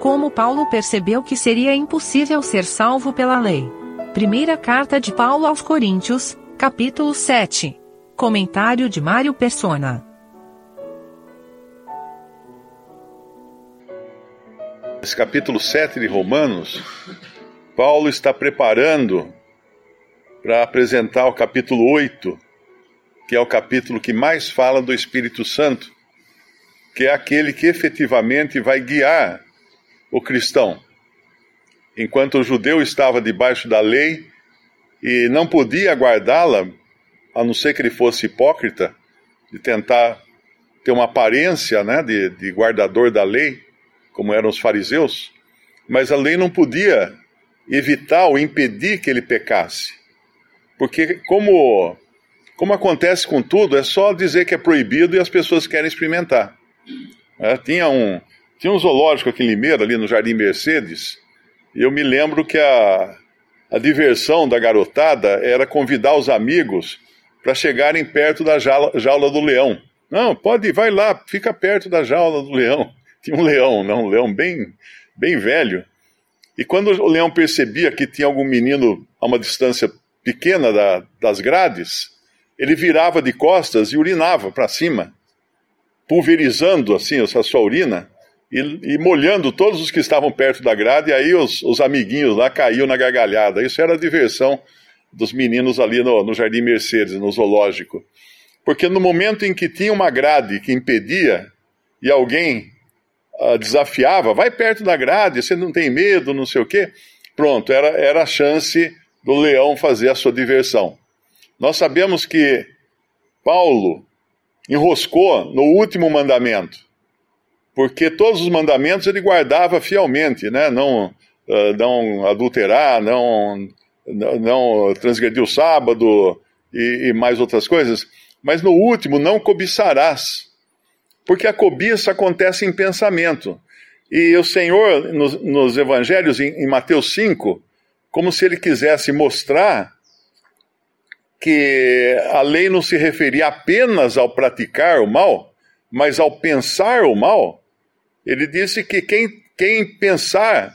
Como Paulo percebeu que seria impossível ser salvo pela lei. Primeira carta de Paulo aos Coríntios, capítulo 7. Comentário de Mário Persona. Esse capítulo 7 de Romanos, Paulo está preparando para apresentar o capítulo 8, que é o capítulo que mais fala do Espírito Santo, que é aquele que efetivamente vai guiar o cristão. Enquanto o judeu estava debaixo da lei e não podia guardá-la, a não ser que ele fosse hipócrita, de tentar ter uma aparência né, de, de guardador da lei, como eram os fariseus, mas a lei não podia evitar ou impedir que ele pecasse. Porque, como, como acontece com tudo, é só dizer que é proibido e as pessoas querem experimentar. É, tinha um, tinha um zoológico aqui em Limeira, ali no Jardim Mercedes, e eu me lembro que a, a diversão da garotada era convidar os amigos para chegarem perto da jaula, jaula, do leão. Não, pode, vai lá, fica perto da jaula do leão. Tinha um leão, não, um leão bem, bem velho. E quando o leão percebia que tinha algum menino a uma distância pequena da, das grades, ele virava de costas e urinava para cima, pulverizando assim a sua urina e, e, molhando todos os que estavam perto da grade, e aí os, os amiguinhos lá caíam na gargalhada. Isso era a diversão dos meninos ali no, no Jardim Mercedes, no zoológico. Porque no momento em que tinha uma grade que impedia, e alguém uh, desafiava, vai perto da grade, você não tem medo, não sei o quê, pronto, era, era a chance do leão fazer a sua diversão. Nós sabemos que Paulo enroscou no último mandamento porque todos os mandamentos ele guardava fielmente, né? Não, uh, não adulterar, não, não transgredir o sábado e, e mais outras coisas. Mas no último, não cobiçarás, porque a cobiça acontece em pensamento. E o Senhor, nos, nos evangelhos, em, em Mateus 5, como se ele quisesse mostrar que a lei não se referia apenas ao praticar o mal, mas ao pensar o mal, ele disse que quem, quem pensar,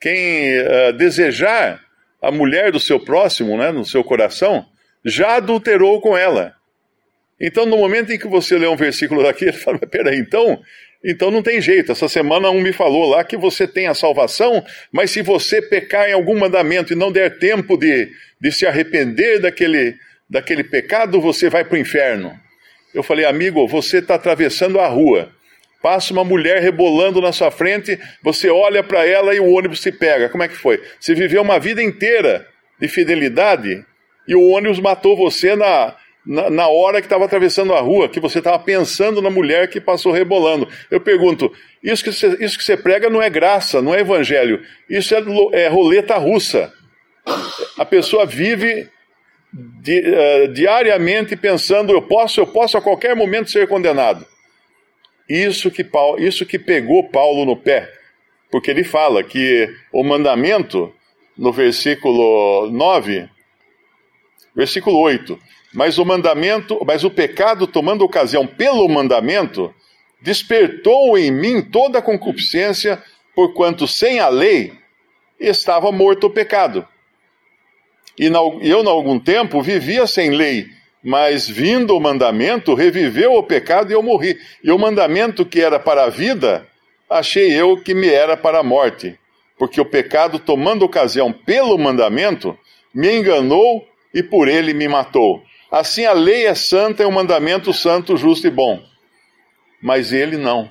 quem uh, desejar a mulher do seu próximo, né, no seu coração, já adulterou com ela. Então, no momento em que você lê um versículo daqui, ele fala: peraí, então, então não tem jeito. Essa semana um me falou lá que você tem a salvação, mas se você pecar em algum mandamento e não der tempo de, de se arrepender daquele, daquele pecado, você vai para o inferno. Eu falei, amigo, você está atravessando a rua Passa uma mulher rebolando na sua frente, você olha para ela e o ônibus se pega. Como é que foi? Você viveu uma vida inteira de fidelidade e o ônibus matou você na, na, na hora que estava atravessando a rua, que você estava pensando na mulher que passou rebolando. Eu pergunto: isso que, você, isso que você prega não é graça, não é evangelho, isso é, é roleta russa. A pessoa vive di, uh, diariamente pensando: eu posso, eu posso a qualquer momento ser condenado. Isso que, Paulo, isso que pegou Paulo no pé, porque ele fala que o mandamento, no versículo 9, versículo 8, mas o mandamento, mas o pecado tomando ocasião pelo mandamento, despertou em mim toda a concupiscência, porquanto sem a lei estava morto o pecado. E eu, em algum tempo, vivia sem lei, mas vindo o mandamento, reviveu o pecado e eu morri. E o mandamento que era para a vida, achei eu que me era para a morte. Porque o pecado, tomando ocasião pelo mandamento, me enganou e por ele me matou. Assim a lei é santa e o mandamento santo, justo e bom. Mas ele não.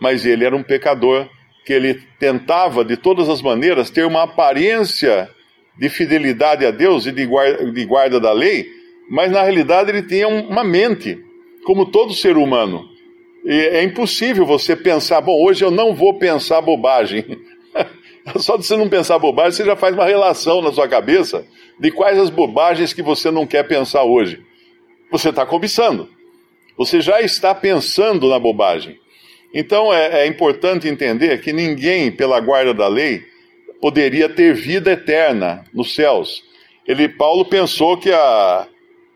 Mas ele era um pecador que ele tentava de todas as maneiras ter uma aparência de fidelidade a Deus e de guarda, de guarda da lei, mas na realidade ele tinha uma mente, como todo ser humano. E é impossível você pensar, bom, hoje eu não vou pensar bobagem. Só de você não pensar bobagem, você já faz uma relação na sua cabeça de quais as bobagens que você não quer pensar hoje. Você está cobiçando. Você já está pensando na bobagem. Então é, é importante entender que ninguém, pela guarda da lei, poderia ter vida eterna nos céus. Ele, Paulo pensou que a,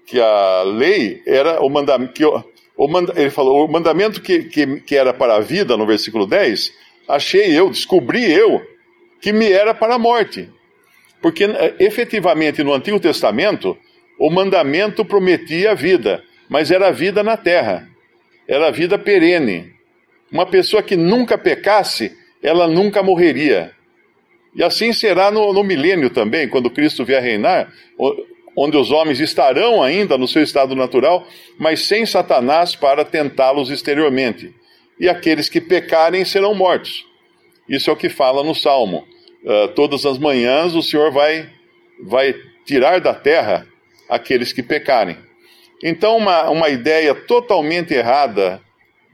que a lei era o mandamento. Que, o manda, ele falou, o mandamento que, que, que era para a vida, no versículo 10, achei eu, descobri eu, que me era para a morte. Porque eh, efetivamente no Antigo Testamento, o mandamento prometia a vida, mas era a vida na terra, era a vida perene. Uma pessoa que nunca pecasse, ela nunca morreria. E assim será no, no milênio também, quando Cristo vier reinar, onde os homens estarão ainda no seu estado natural, mas sem Satanás para tentá-los exteriormente. E aqueles que pecarem serão mortos. Isso é o que fala no Salmo. Uh, todas as manhãs o Senhor vai, vai tirar da terra aqueles que pecarem. Então, uma, uma ideia totalmente errada,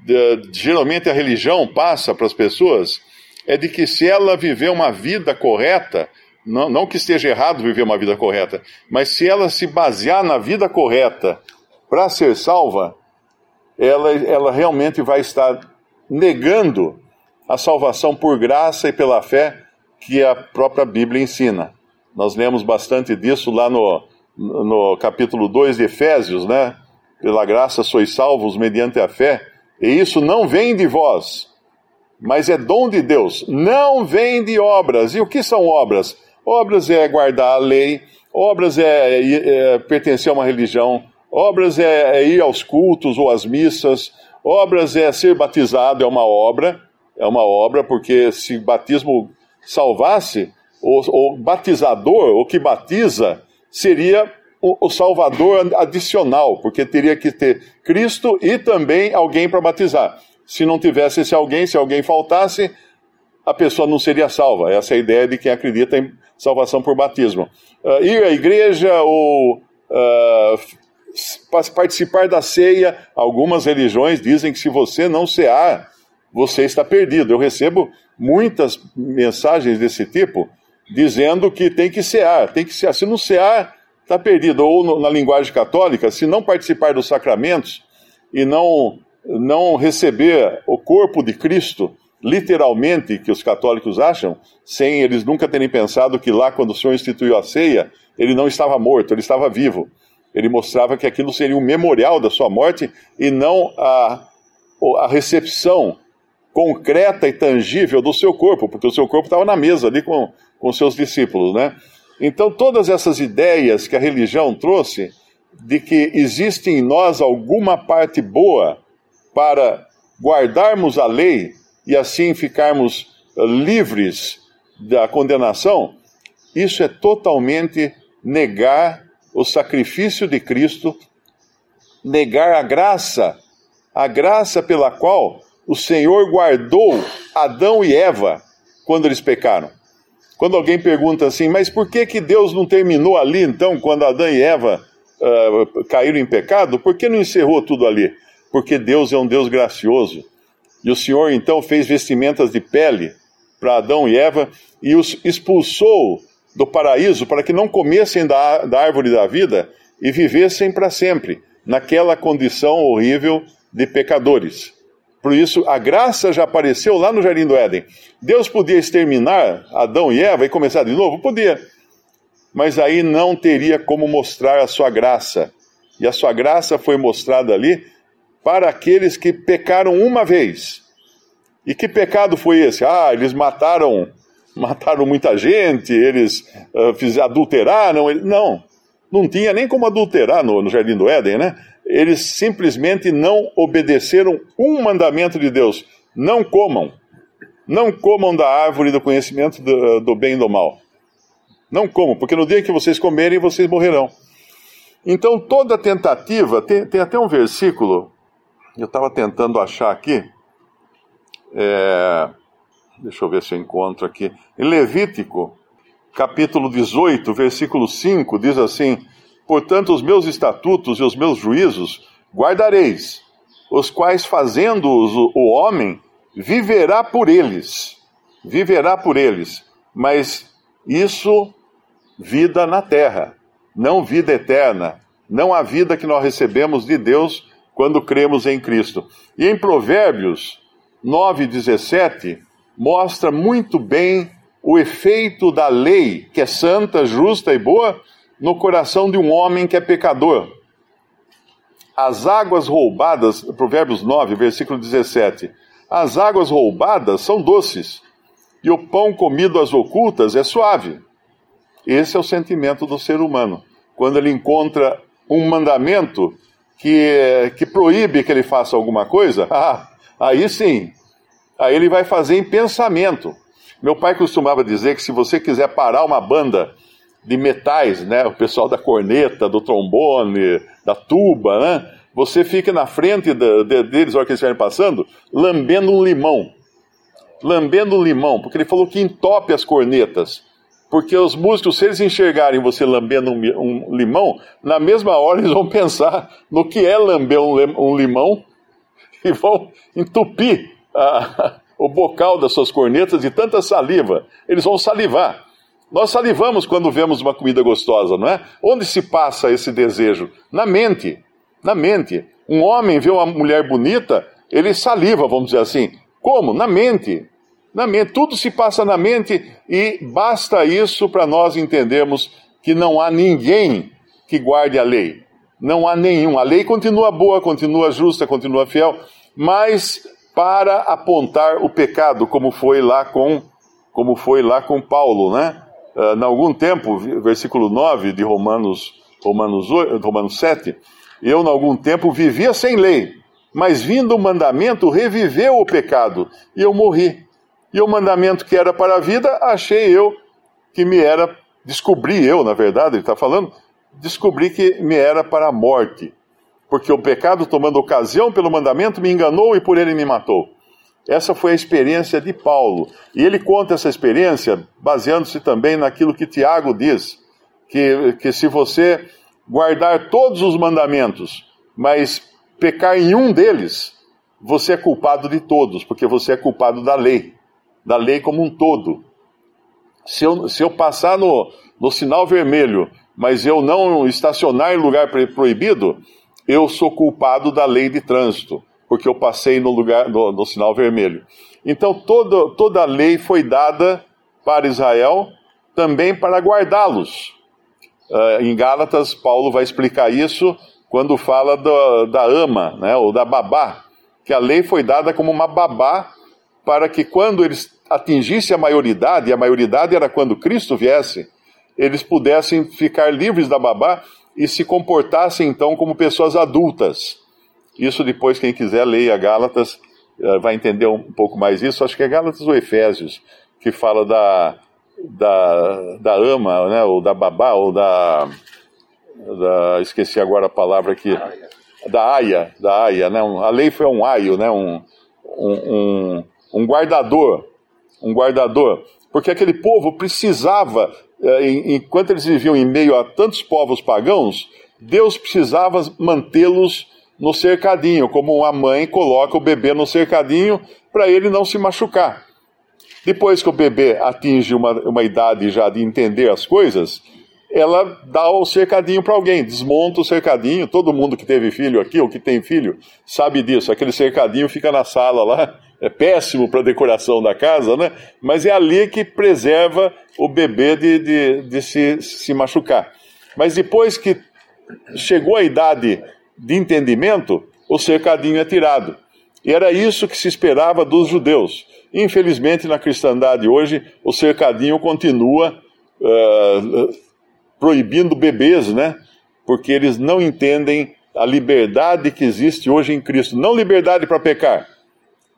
de, geralmente a religião passa para as pessoas, é de que se ela viver uma vida correta, não, não que esteja errado viver uma vida correta, mas se ela se basear na vida correta para ser salva, ela, ela realmente vai estar negando a salvação por graça e pela fé que a própria Bíblia ensina. Nós lemos bastante disso lá no, no capítulo 2 de Efésios, né? Pela graça sois salvos mediante a fé, e isso não vem de vós, mas é dom de Deus, não vem de obras. E o que são obras? Obras é guardar a lei, obras é, é, é pertencer a uma religião, obras é, é ir aos cultos ou às missas, obras é ser batizado, é uma obra, é uma obra, porque se batismo salvasse, o, o batizador, o que batiza, seria o, o, salvador adicional, porque teria que ter Cristo e também alguém para batizar. Se não tivesse esse alguém, se alguém faltasse, a pessoa não seria salva. Essa é a ideia de quem acredita em salvação por batismo. Uh, ir à igreja ou uh, participar da ceia, algumas religiões dizem que se você não cear, você está perdido. Eu recebo muitas mensagens desse tipo dizendo que tem que cear, tem que cear. Se não cear, está perdido. Ou no, na linguagem católica, se não participar dos sacramentos e não, não receber o corpo de Cristo, literalmente, que os católicos acham, sem eles nunca terem pensado que lá, quando o Senhor instituiu a ceia, ele não estava morto, ele estava vivo. Ele mostrava que aquilo seria um memorial da sua morte e não a, a recepção concreta e tangível do seu corpo, porque o seu corpo estava na mesa ali com, com seus discípulos, né? Então, todas essas ideias que a religião trouxe, de que existe em nós alguma parte boa para guardarmos a lei e assim ficarmos eh, livres da condenação, isso é totalmente negar o sacrifício de Cristo, negar a graça, a graça pela qual o Senhor guardou Adão e Eva quando eles pecaram. Quando alguém pergunta assim, mas por que, que Deus não terminou ali então, quando Adão e Eva uh, caíram em pecado? Por que não encerrou tudo ali? Porque Deus é um Deus gracioso. E o Senhor então fez vestimentas de pele para Adão e Eva e os expulsou do paraíso para que não comessem da, da árvore da vida e vivessem para sempre naquela condição horrível de pecadores. Por isso, a graça já apareceu lá no Jardim do Éden. Deus podia exterminar Adão e Eva e começar de novo? Podia. Mas aí não teria como mostrar a sua graça. E a sua graça foi mostrada ali para aqueles que pecaram uma vez. E que pecado foi esse? Ah, eles mataram, mataram muita gente, eles uh, fiz, adulteraram. Não, não tinha nem como adulterar no, no Jardim do Éden, né? eles simplesmente não obedeceram um mandamento de Deus: não comam. Não comam da árvore do conhecimento do, do bem e do mal. Não comam, porque no dia que vocês comerem, vocês morrerão. Então, toda tentativa, tem, tem até um versículo, eu estava tentando achar aqui, é, deixa eu ver se eu encontro aqui, em Levítico, capítulo 18, versículo 5, diz assim: Portanto, os meus estatutos e os meus juízos guardareis, os quais, fazendo-os o homem, viverá por eles. Viverá por eles. Mas isso, vida na terra, não vida eterna, não a vida que nós recebemos de Deus quando cremos em Cristo. E em Provérbios 9,17, mostra muito bem o efeito da lei, que é santa, justa e boa, no coração de um homem que é pecador. As águas roubadas, Provérbios 9, versículo 17. as águas roubadas são doces, e o pão comido às ocultas é suave. Esse é o sentimento do ser humano. Quando ele encontra um mandamento que, que proíbe que ele faça alguma coisa, ah, aí sim, aí ele vai fazer em pensamento. Meu pai costumava dizer que se você quiser parar uma banda de metais, né, o pessoal da corneta, do trombone, da tuba, né, você fica na frente de, de, deles, na hora que eles estiverem passando, lambendo um limão. Lambendo um limão, porque ele falou que entope as cornetas. Porque os músicos, se eles enxergarem você lambendo um, um limão, na mesma hora eles vão pensar no que é lamber um, um limão e vão entupir a, o bocal das suas cornetas de tanta saliva. Eles vão salivar. Nós salivamos quando vemos uma comida gostosa, não é? Onde se passa esse desejo? Na mente na mente. Um homem vê uma mulher bonita, ele saliva, vamos dizer assim. Como? Na mente. Na mente. Tudo se passa na mente e basta isso para nós entendermos que não há ninguém que guarde a lei. Não há nenhum. A lei continua boa, continua justa, continua fiel, mas para apontar o pecado, como foi lá com como foi lá com Paulo, né? Uh, em algum tempo, versículo 9 de Romanos, Romanos, 8, Romanos 7, eu, em algum tempo, vivia sem lei, mas vindo o mandamento, reviveu o pecado, e eu morri. E o mandamento que era para a vida, achei eu que me era, descobri eu, na verdade, ele está falando, descobri que me era para a morte. Porque o pecado, tomando ocasião pelo mandamento, me enganou e por ele me matou. Essa foi a experiência de Paulo. E ele conta essa experiência baseando-se também naquilo que Tiago diz: que, que se você guardar todos os mandamentos, mas pecar em um deles, você é culpado de todos, porque você é culpado da lei, da lei como um todo. Se eu, se eu passar no, no sinal vermelho, mas eu não estacionar em lugar proibido, eu sou culpado da lei de trânsito, porque eu passei no lugar no, no sinal vermelho. Então toda, toda a lei foi dada para Israel também para guardá-los. Uh, em Gálatas, Paulo vai explicar isso quando fala do, da ama, né, ou da babá, que a lei foi dada como uma babá para que quando eles atingissem a maioridade, e a maioridade era quando Cristo viesse, eles pudessem ficar livres da babá e se comportassem então como pessoas adultas. Isso depois, quem quiser, leia Gálatas, uh, vai entender um pouco mais isso. Acho que é Gálatas ou Efésios, que fala da, da, da ama, né, ou da babá, ou da, da, esqueci agora a palavra aqui, da aia, da aia, né, a lei foi um aio, né, um, um, um guardador, um guardador, porque aquele povo precisava, é, enquanto eles viviam em meio a tantos povos pagãos, Deus precisava mantê-los no cercadinho, como uma mãe coloca o bebê no cercadinho para ele não se machucar. Depois que o bebê atinge uma, uma idade já de entender as coisas, ela dá o cercadinho para alguém, desmonta o cercadinho. Todo mundo que teve filho aqui, ou que tem filho, sabe disso. Aquele cercadinho fica na sala lá, é péssimo para a decoração da casa, né? Mas é ali que preserva o bebê de, de, de se, se machucar. Mas depois que chegou a idade de entendimento, o cercadinho é tirado. E era isso que se esperava dos judeus. Infelizmente, na cristandade hoje, o cercadinho continua uh, proibindo bebês, né? Porque eles não entendem a liberdade que existe hoje em Cristo. Não liberdade para pecar.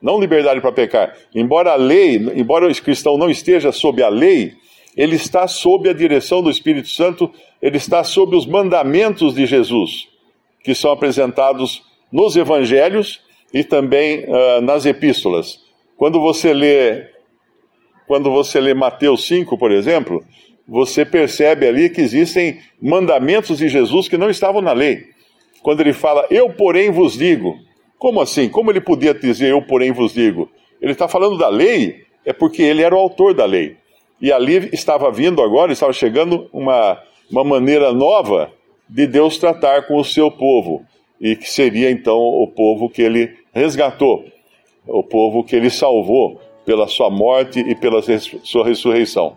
Não liberdade para pecar. Embora a lei, embora o cristão não esteja sob a lei, ele está sob a direção do Espírito Santo, ele está sob os mandamentos de Jesus, que são apresentados nos evangelhos e também uh, nas epístolas. Quando você lê quando você lê Mateus 5, por exemplo, você percebe ali que existem mandamentos de Jesus que não estavam na lei. Quando ele fala, eu porém vos digo. Como assim? Como ele podia dizer, eu porém vos digo? Ele está falando da lei, é porque ele era o autor da lei. E ali estava vindo agora, estava chegando uma, uma maneira nova de Deus tratar com o seu povo. E que seria então o povo que ele resgatou o povo que ele salvou pela sua morte e pela sua ressurreição.